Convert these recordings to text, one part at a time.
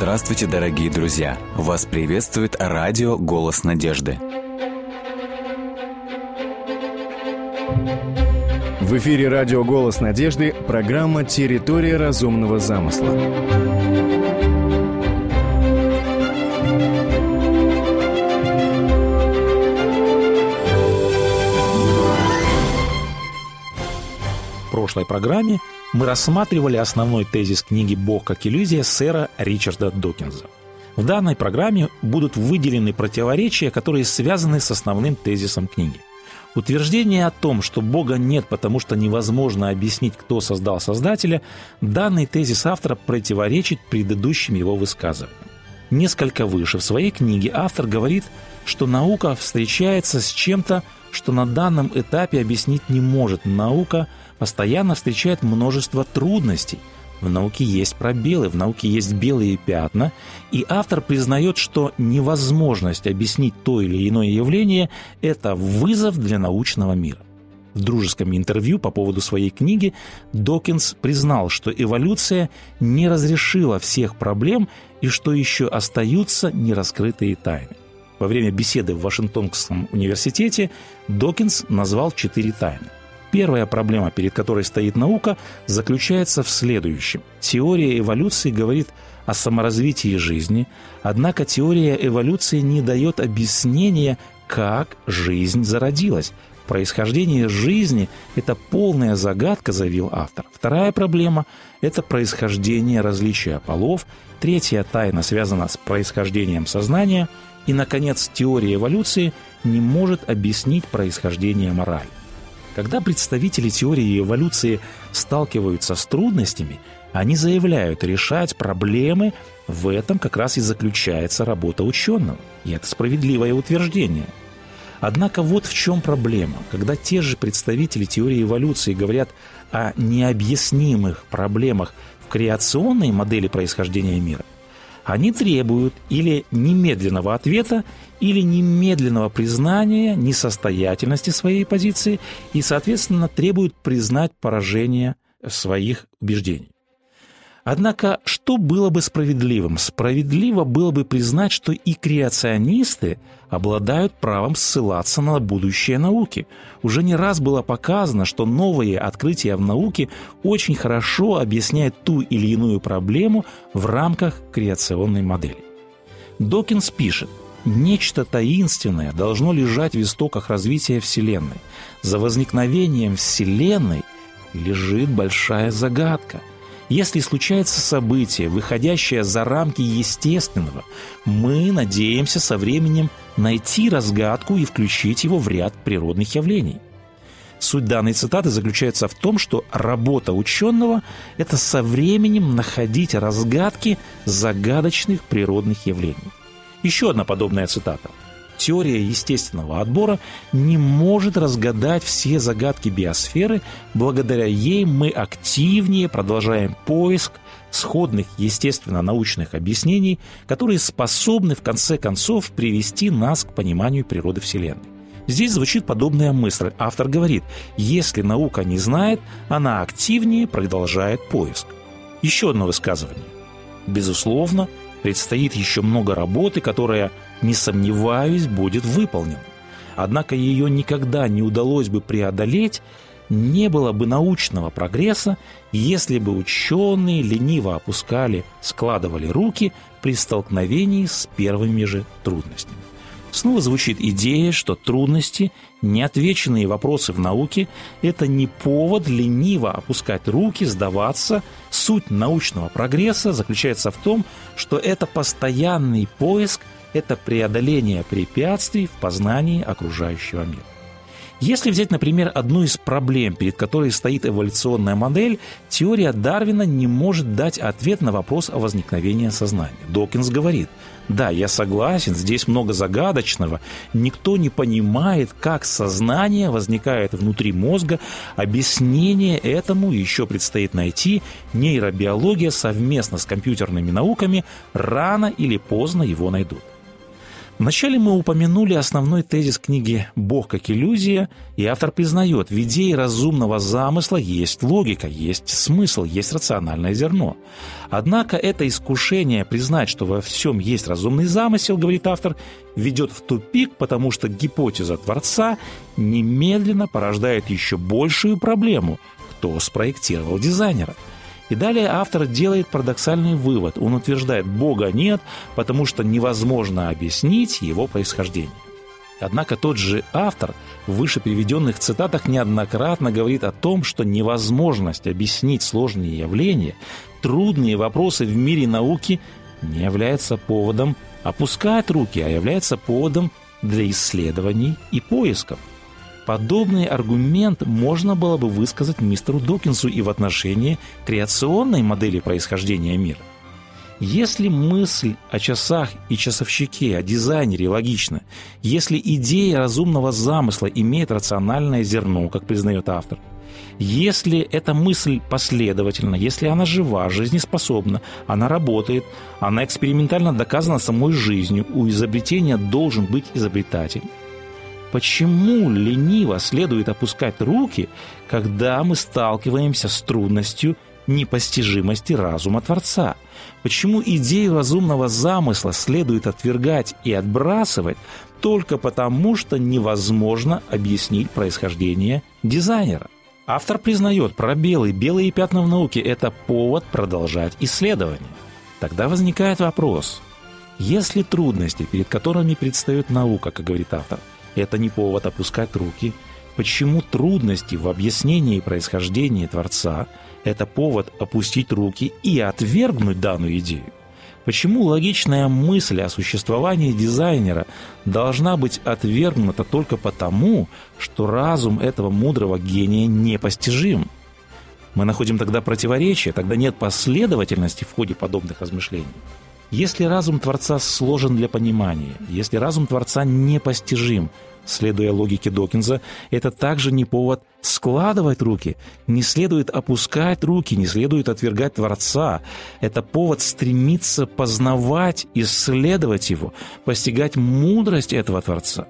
Здравствуйте, дорогие друзья! Вас приветствует радио «Голос надежды». В эфире радио «Голос надежды» программа «Территория разумного замысла». В прошлой программе мы рассматривали основной тезис книги «Бог как иллюзия» сэра Ричарда Докинза. В данной программе будут выделены противоречия, которые связаны с основным тезисом книги. Утверждение о том, что Бога нет, потому что невозможно объяснить, кто создал Создателя, данный тезис автора противоречит предыдущим его высказываниям. Несколько выше в своей книге автор говорит, что наука встречается с чем-то, что на данном этапе объяснить не может. Наука постоянно встречает множество трудностей. В науке есть пробелы, в науке есть белые пятна, и автор признает, что невозможность объяснить то или иное явление – это вызов для научного мира. В дружеском интервью по поводу своей книги Докинс признал, что эволюция не разрешила всех проблем и что еще остаются нераскрытые тайны. Во время беседы в Вашингтонском университете Докинс назвал четыре тайны. Первая проблема, перед которой стоит наука, заключается в следующем. Теория эволюции говорит о саморазвитии жизни, однако теория эволюции не дает объяснения, как жизнь зародилась. Происхождение жизни – это полная загадка, заявил автор. Вторая проблема – это происхождение различия полов. Третья тайна связана с происхождением сознания. И, наконец, теория эволюции не может объяснить происхождение морали. Когда представители теории эволюции сталкиваются с трудностями, они заявляют, решать проблемы в этом как раз и заключается работа ученого. И это справедливое утверждение. Однако вот в чем проблема. Когда те же представители теории эволюции говорят о необъяснимых проблемах в креационной модели происхождения мира, они требуют или немедленного ответа, или немедленного признания несостоятельности своей позиции и, соответственно, требуют признать поражение своих убеждений. Однако, что было бы справедливым? Справедливо было бы признать, что и креационисты обладают правом ссылаться на будущее науки. Уже не раз было показано, что новые открытия в науке очень хорошо объясняют ту или иную проблему в рамках креационной модели. Докинс пишет, Нечто таинственное должно лежать в истоках развития Вселенной. За возникновением Вселенной лежит большая загадка. Если случается событие, выходящее за рамки естественного, мы надеемся со временем найти разгадку и включить его в ряд природных явлений. Суть данной цитаты заключается в том, что работа ученого – это со временем находить разгадки загадочных природных явлений. Еще одна подобная цитата. Теория естественного отбора не может разгадать все загадки биосферы, благодаря ей мы активнее продолжаем поиск сходных естественно-научных объяснений, которые способны в конце концов привести нас к пониманию природы Вселенной. Здесь звучит подобная мысль. Автор говорит, если наука не знает, она активнее продолжает поиск. Еще одно высказывание. Безусловно, Предстоит еще много работы, которая, не сомневаюсь, будет выполнена. Однако ее никогда не удалось бы преодолеть, не было бы научного прогресса, если бы ученые лениво опускали, складывали руки при столкновении с первыми же трудностями. Снова звучит идея, что трудности, неотвеченные вопросы в науке – это не повод лениво опускать руки, сдаваться. Суть научного прогресса заключается в том, что это постоянный поиск, это преодоление препятствий в познании окружающего мира. Если взять, например, одну из проблем, перед которой стоит эволюционная модель, теория Дарвина не может дать ответ на вопрос о возникновении сознания. Докинс говорит, да, я согласен, здесь много загадочного. Никто не понимает, как сознание возникает внутри мозга. Объяснение этому еще предстоит найти. Нейробиология совместно с компьютерными науками рано или поздно его найдут. Вначале мы упомянули основной тезис книги «Бог как иллюзия», и автор признает, в идее разумного замысла есть логика, есть смысл, есть рациональное зерно. Однако это искушение признать, что во всем есть разумный замысел, говорит автор, ведет в тупик, потому что гипотеза Творца немедленно порождает еще большую проблему – кто спроектировал дизайнера – и далее автор делает парадоксальный вывод. Он утверждает, Бога нет, потому что невозможно объяснить его происхождение. Однако тот же автор в выше приведенных цитатах неоднократно говорит о том, что невозможность объяснить сложные явления, трудные вопросы в мире науки не является поводом опускать руки, а является поводом для исследований и поисков. Подобный аргумент можно было бы высказать мистеру Докинсу и в отношении креационной модели происхождения мира. Если мысль о часах и часовщике, о дизайнере логична, если идея разумного замысла имеет рациональное зерно, как признает автор, если эта мысль последовательна, если она жива, жизнеспособна, она работает, она экспериментально доказана самой жизнью, у изобретения должен быть изобретатель, Почему лениво следует опускать руки, когда мы сталкиваемся с трудностью непостижимости разума Творца? Почему идею разумного замысла следует отвергать и отбрасывать только потому, что невозможно объяснить происхождение дизайнера? Автор признает, пробелы, белые пятна в науке – это повод продолжать исследование. Тогда возникает вопрос, если трудности, перед которыми предстает наука, как говорит автор – это не повод опускать руки. Почему трудности в объяснении происхождения Творца – это повод опустить руки и отвергнуть данную идею? Почему логичная мысль о существовании дизайнера должна быть отвергнута только потому, что разум этого мудрого гения непостижим? Мы находим тогда противоречие, тогда нет последовательности в ходе подобных размышлений. Если разум Творца сложен для понимания, если разум Творца непостижим, следуя логике Докинза, это также не повод складывать руки, не следует опускать руки, не следует отвергать Творца. Это повод стремиться познавать, исследовать Его, постигать мудрость этого Творца.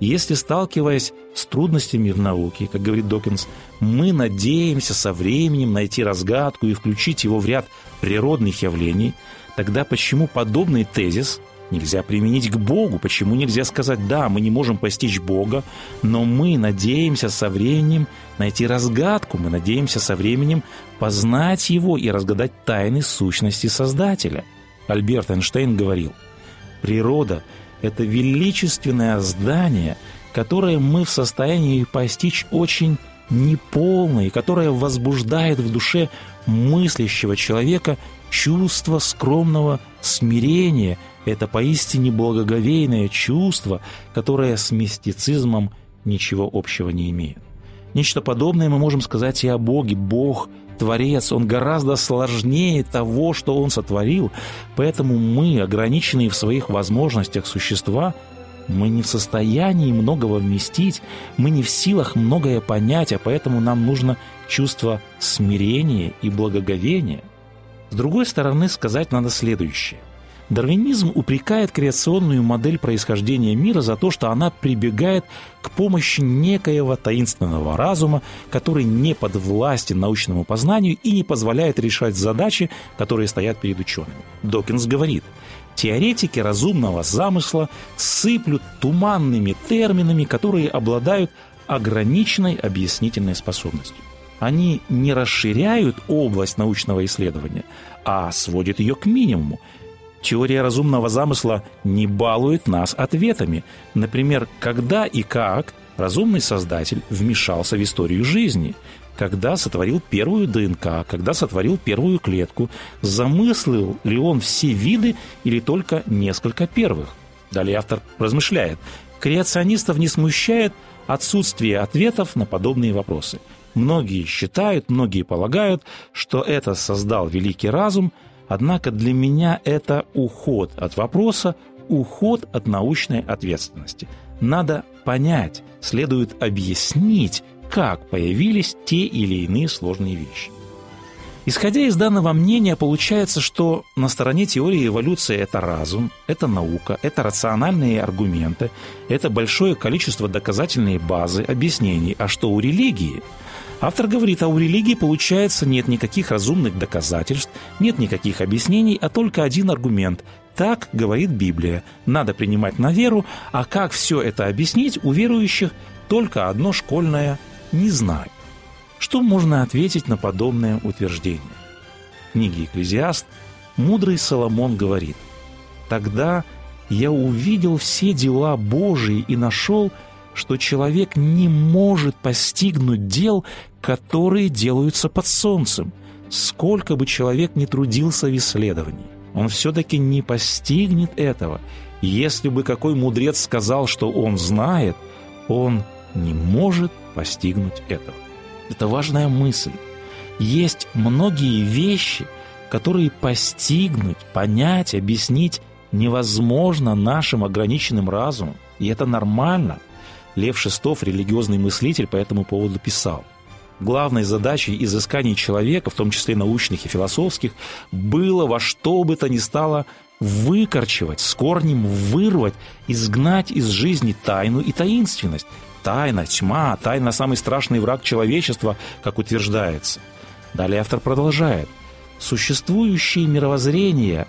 Если, сталкиваясь с трудностями в науке, как говорит Докинс, мы надеемся со временем найти разгадку и включить его в ряд природных явлений – Тогда почему подобный тезис нельзя применить к Богу? Почему нельзя сказать, да, мы не можем постичь Бога, но мы надеемся со временем найти разгадку, мы надеемся со временем познать Его и разгадать тайны сущности Создателя? Альберт Эйнштейн говорил, природа – это величественное здание, которое мы в состоянии постичь очень неполно и которое возбуждает в душе мыслящего человека чувство скромного смирения – это поистине благоговейное чувство, которое с мистицизмом ничего общего не имеет. Нечто подобное мы можем сказать и о Боге. Бог – Творец, Он гораздо сложнее того, что Он сотворил, поэтому мы, ограниченные в своих возможностях существа, мы не в состоянии многого вместить, мы не в силах многое понять, а поэтому нам нужно чувство смирения и благоговения – с другой стороны, сказать надо следующее. Дарвинизм упрекает креационную модель происхождения мира за то, что она прибегает к помощи некоего таинственного разума, который не подвластен научному познанию и не позволяет решать задачи, которые стоят перед учеными. Докинс говорит, теоретики разумного замысла сыплют туманными терминами, которые обладают ограниченной объяснительной способностью они не расширяют область научного исследования, а сводят ее к минимуму. Теория разумного замысла не балует нас ответами. Например, когда и как разумный создатель вмешался в историю жизни, когда сотворил первую ДНК, когда сотворил первую клетку, замыслил ли он все виды или только несколько первых. Далее автор размышляет. Креационистов не смущает отсутствие ответов на подобные вопросы. Многие считают, многие полагают, что это создал великий разум, однако для меня это уход от вопроса, уход от научной ответственности. Надо понять, следует объяснить, как появились те или иные сложные вещи. Исходя из данного мнения, получается, что на стороне теории эволюции это разум, это наука, это рациональные аргументы, это большое количество доказательной базы, объяснений. А что у религии? Автор говорит, а у религии, получается, нет никаких разумных доказательств, нет никаких объяснений, а только один аргумент. Так говорит Библия. Надо принимать на веру, а как все это объяснить, у верующих только одно школьное «не знаю». Что можно ответить на подобное утверждение? В книге «Экклезиаст» мудрый Соломон говорит «Тогда я увидел все дела Божии и нашел, что человек не может постигнуть дел, которые делаются под солнцем, сколько бы человек ни трудился в исследовании. Он все-таки не постигнет этого. Если бы какой мудрец сказал, что он знает, он не может постигнуть этого. Это важная мысль. Есть многие вещи, которые постигнуть, понять, объяснить невозможно нашим ограниченным разумом. И это нормально. Лев Шестов, религиозный мыслитель, по этому поводу писал. Главной задачей изысканий человека, в том числе научных и философских, было во что бы то ни стало выкорчевать, с корнем вырвать, изгнать из жизни тайну и таинственность, тайна, тьма, тайна – самый страшный враг человечества, как утверждается. Далее автор продолжает. Существующие мировоззрения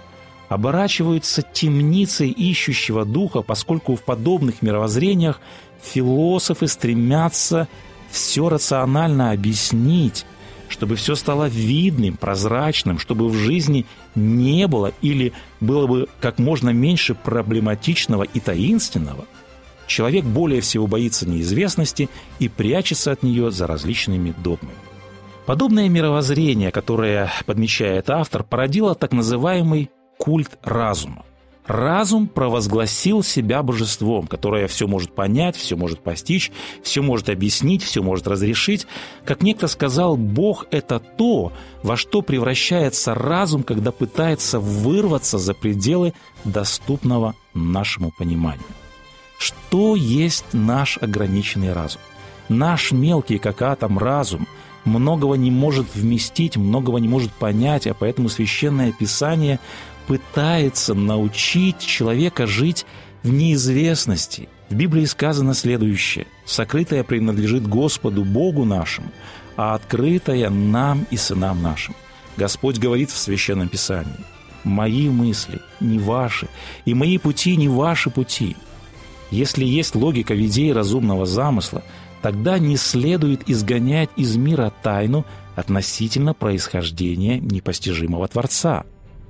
оборачиваются темницей ищущего духа, поскольку в подобных мировоззрениях философы стремятся все рационально объяснить, чтобы все стало видным, прозрачным, чтобы в жизни не было или было бы как можно меньше проблематичного и таинственного – Человек более всего боится неизвестности и прячется от нее за различными догмами. Подобное мировоззрение, которое подмечает автор, породило так называемый культ разума. Разум провозгласил себя божеством, которое все может понять, все может постичь, все может объяснить, все может разрешить. Как некто сказал, Бог – это то, во что превращается разум, когда пытается вырваться за пределы доступного нашему пониманию. Что есть наш ограниченный разум? Наш мелкий, как атом, разум многого не может вместить, многого не может понять, а поэтому Священное Писание пытается научить человека жить в неизвестности. В Библии сказано следующее. «Сокрытое принадлежит Господу Богу нашему, а открытое нам и сынам нашим». Господь говорит в Священном Писании. «Мои мысли не ваши, и мои пути не ваши пути». Если есть логика в идее разумного замысла, тогда не следует изгонять из мира тайну относительно происхождения непостижимого Творца.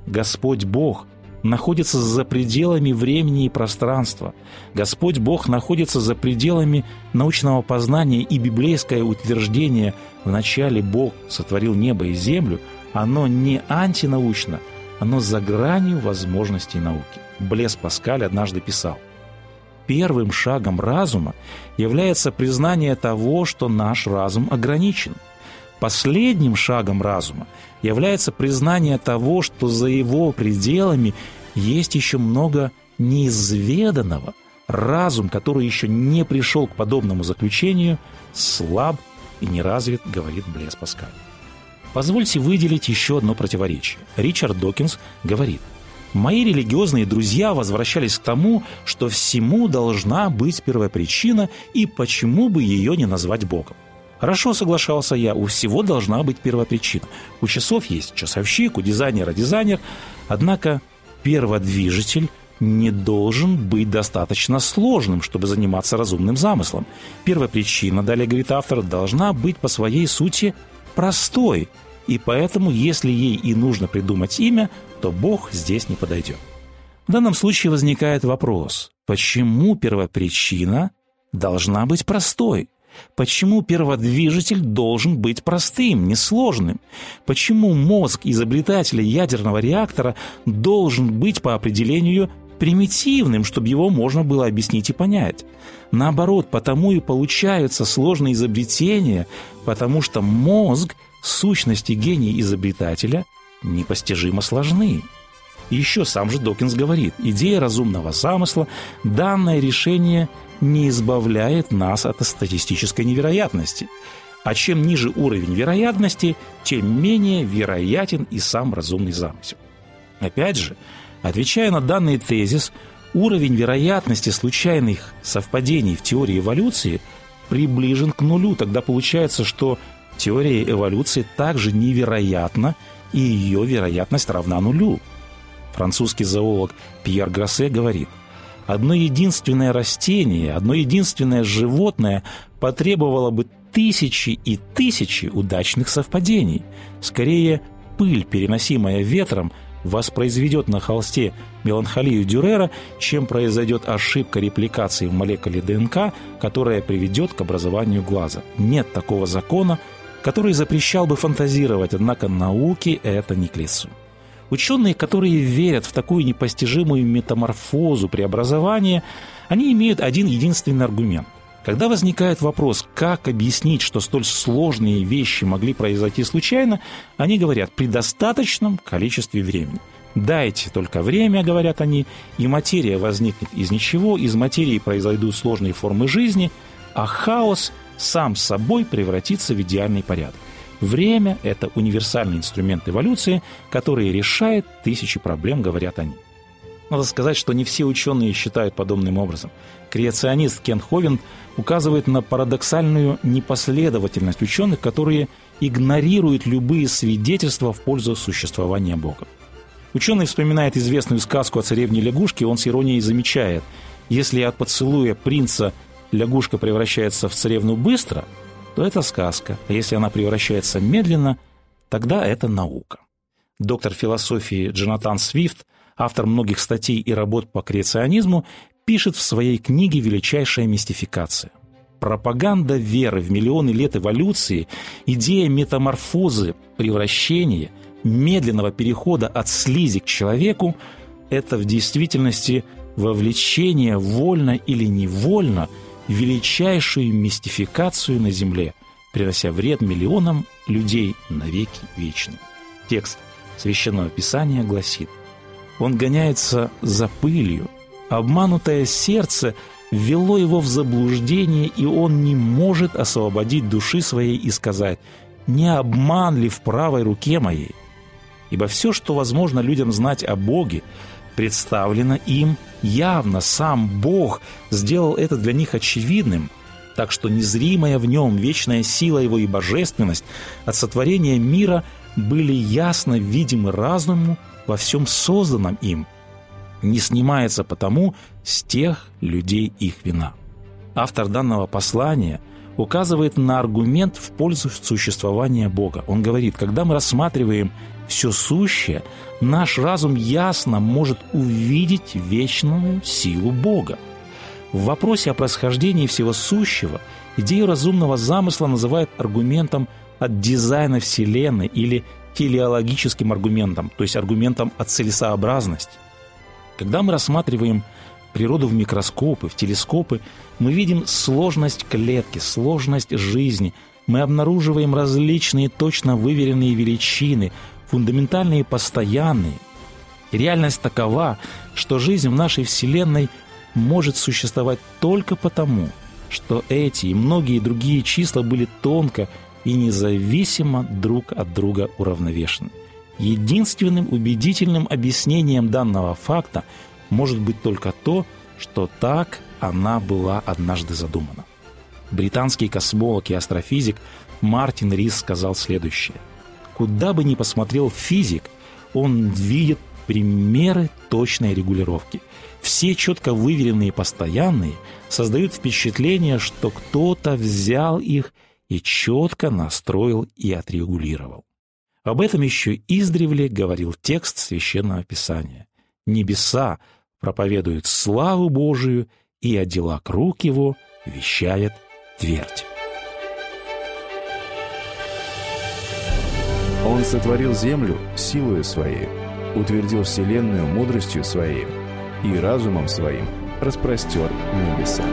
Господь Бог находится за пределами времени и пространства. Господь Бог находится за пределами научного познания и библейское утверждение «в начале Бог сотворил небо и землю» оно не антинаучно, оно за гранью возможностей науки. Блес Паскаль однажды писал – первым шагом разума является признание того, что наш разум ограничен. Последним шагом разума является признание того, что за его пределами есть еще много неизведанного. Разум, который еще не пришел к подобному заключению, слаб и неразвит, говорит Блес Паскаль. Позвольте выделить еще одно противоречие. Ричард Докинс говорит – Мои религиозные друзья возвращались к тому, что всему должна быть первопричина, и почему бы ее не назвать Богом. Хорошо, соглашался я, у всего должна быть первопричина. У часов есть часовщик, у дизайнера дизайнер, однако перводвижитель не должен быть достаточно сложным, чтобы заниматься разумным замыслом. Первопричина, далее говорит автор, должна быть по своей сути простой, и поэтому, если ей и нужно придумать имя, то Бог здесь не подойдет. В данном случае возникает вопрос, почему первопричина должна быть простой? Почему перводвижитель должен быть простым, несложным? Почему мозг изобретателя ядерного реактора должен быть по определению примитивным, чтобы его можно было объяснить и понять? Наоборот, потому и получаются сложные изобретения, потому что мозг сущности гения изобретателя непостижимо сложны. И еще сам же Докинс говорит, идея разумного замысла, данное решение не избавляет нас от статистической невероятности. А чем ниже уровень вероятности, тем менее вероятен и сам разумный замысел. Опять же, отвечая на данный тезис, уровень вероятности случайных совпадений в теории эволюции приближен к нулю. Тогда получается, что теория эволюции также невероятна, и ее вероятность равна нулю. Французский зоолог Пьер Гроссе говорит, одно единственное растение, одно единственное животное потребовало бы тысячи и тысячи удачных совпадений. Скорее, пыль, переносимая ветром, воспроизведет на холсте меланхолию Дюрера, чем произойдет ошибка репликации в молекуле ДНК, которая приведет к образованию глаза. Нет такого закона, который запрещал бы фантазировать, однако науке это не к лицу. Ученые, которые верят в такую непостижимую метаморфозу преобразования, они имеют один единственный аргумент – когда возникает вопрос, как объяснить, что столь сложные вещи могли произойти случайно, они говорят при достаточном количестве времени. Дайте только время, говорят они, и материя возникнет из ничего, из материи произойдут сложные формы жизни, а хаос сам собой превратится в идеальный порядок. Время – это универсальный инструмент эволюции, который решает тысячи проблем, говорят они. Надо сказать, что не все ученые считают подобным образом. Креационист Кен Ховен указывает на парадоксальную непоследовательность ученых, которые игнорируют любые свидетельства в пользу существования Бога. Ученый вспоминает известную сказку о царевне лягушке, он с иронией замечает, если от поцелуя принца лягушка превращается в царевну быстро, то это сказка, а если она превращается медленно, тогда это наука. Доктор философии Джонатан Свифт, автор многих статей и работ по креационизму, пишет в своей книге «Величайшая мистификация». Пропаганда веры в миллионы лет эволюции, идея метаморфозы, превращения, медленного перехода от слизи к человеку – это в действительности вовлечение вольно или невольно величайшую мистификацию на Земле, принося вред миллионам людей навеки вечные. Текст Священного Писания гласит «Он гоняется за пылью, Обманутое сердце ввело его в заблуждение, и он не может освободить души своей и сказать «Не обман ли в правой руке моей?» Ибо все, что возможно людям знать о Боге, представлено им явно. Сам Бог сделал это для них очевидным, так что незримая в нем вечная сила его и божественность от сотворения мира были ясно видимы разуму во всем созданном им – не снимается потому с тех людей их вина. Автор данного послания указывает на аргумент в пользу существования Бога. Он говорит, когда мы рассматриваем все сущее, наш разум ясно может увидеть вечную силу Бога. В вопросе о происхождении всего сущего идею разумного замысла называют аргументом от дизайна Вселенной или телеологическим аргументом, то есть аргументом от целесообразности. Когда мы рассматриваем природу в микроскопы, в телескопы, мы видим сложность клетки, сложность жизни. Мы обнаруживаем различные точно выверенные величины, фундаментальные постоянные. реальность такова, что жизнь в нашей Вселенной может существовать только потому, что эти и многие другие числа были тонко и независимо друг от друга уравновешены. Единственным убедительным объяснением данного факта может быть только то, что так она была однажды задумана. Британский космолог и астрофизик Мартин Рис сказал следующее. Куда бы ни посмотрел физик, он видит примеры точной регулировки. Все четко выверенные постоянные создают впечатление, что кто-то взял их и четко настроил и отрегулировал. Об этом еще издревле говорил текст Священного Писания. «Небеса проповедуют славу Божию, и о делах рук его вещает твердь». Он сотворил землю силою своей, утвердил вселенную мудростью своей и разумом своим распростер небеса.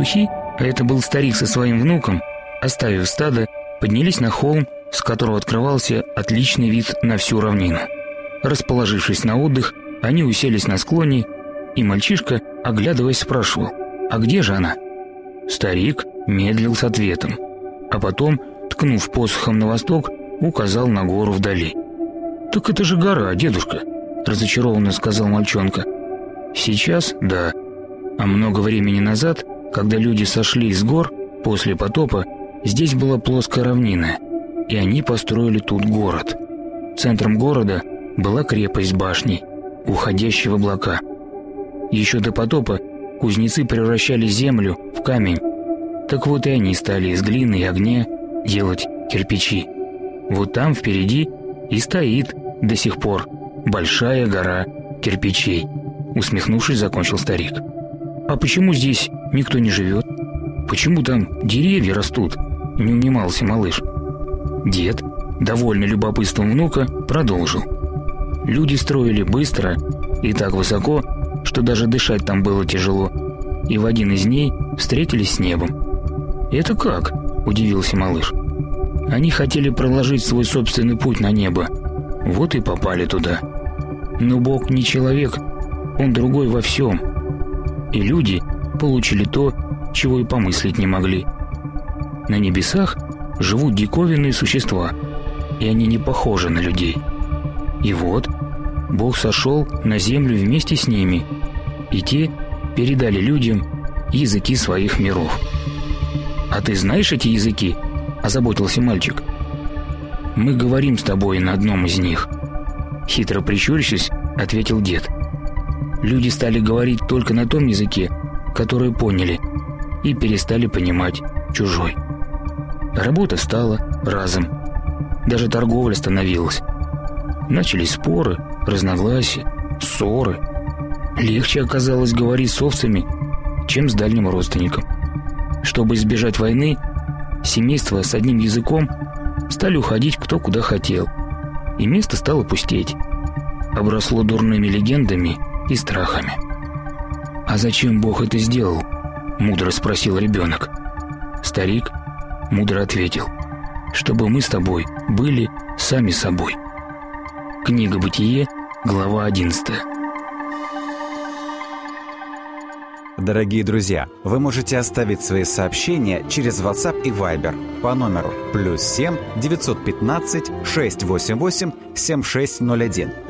Пастухи, а это был старик со своим внуком, оставив стадо, поднялись на холм, с которого открывался отличный вид на всю равнину. Расположившись на отдых, они уселись на склоне, и мальчишка, оглядываясь, спрашивал, «А где же она?» Старик медлил с ответом, а потом, ткнув посохом на восток, указал на гору вдали. «Так это же гора, дедушка», – разочарованно сказал мальчонка. «Сейчас – да. А много времени назад, когда люди сошли с гор после потопа, здесь была плоская равнина, и они построили тут город. Центром города была крепость башни, уходящая в облака. Еще до потопа кузнецы превращали землю в камень. Так вот и они стали из глины и огня делать кирпичи. Вот там впереди и стоит до сих пор большая гора кирпичей. Усмехнувшись, закончил старик. А почему здесь никто не живет? Почему там деревья растут? Не унимался малыш. Дед, довольный любопытством внука, продолжил. Люди строили быстро и так высоко, что даже дышать там было тяжело. И в один из дней встретились с небом. «Это как?» – удивился малыш. Они хотели проложить свой собственный путь на небо. Вот и попали туда. Но Бог не человек, Он другой во всем. И люди получили то, чего и помыслить не могли. На небесах живут диковинные существа, и они не похожи на людей. И вот Бог сошел на землю вместе с ними, и те передали людям языки своих миров. «А ты знаешь эти языки?» – озаботился мальчик. «Мы говорим с тобой на одном из них». Хитро прищурившись, ответил дед. Люди стали говорить только на том языке, который поняли, и перестали понимать чужой. Работа стала разом. Даже торговля становилась. Начались споры, разногласия, ссоры. Легче оказалось говорить с овцами, чем с дальним родственником. Чтобы избежать войны, семейства с одним языком стали уходить кто куда хотел, и место стало пустеть. Обросло дурными легендами и страхами. «А зачем Бог это сделал?» – мудро спросил ребенок. Старик мудро ответил, «Чтобы мы с тобой были сами собой». Книга «Бытие», глава 11. Дорогие друзья, вы можете оставить свои сообщения через WhatsApp и Viber по номеру плюс 7 915 688 7601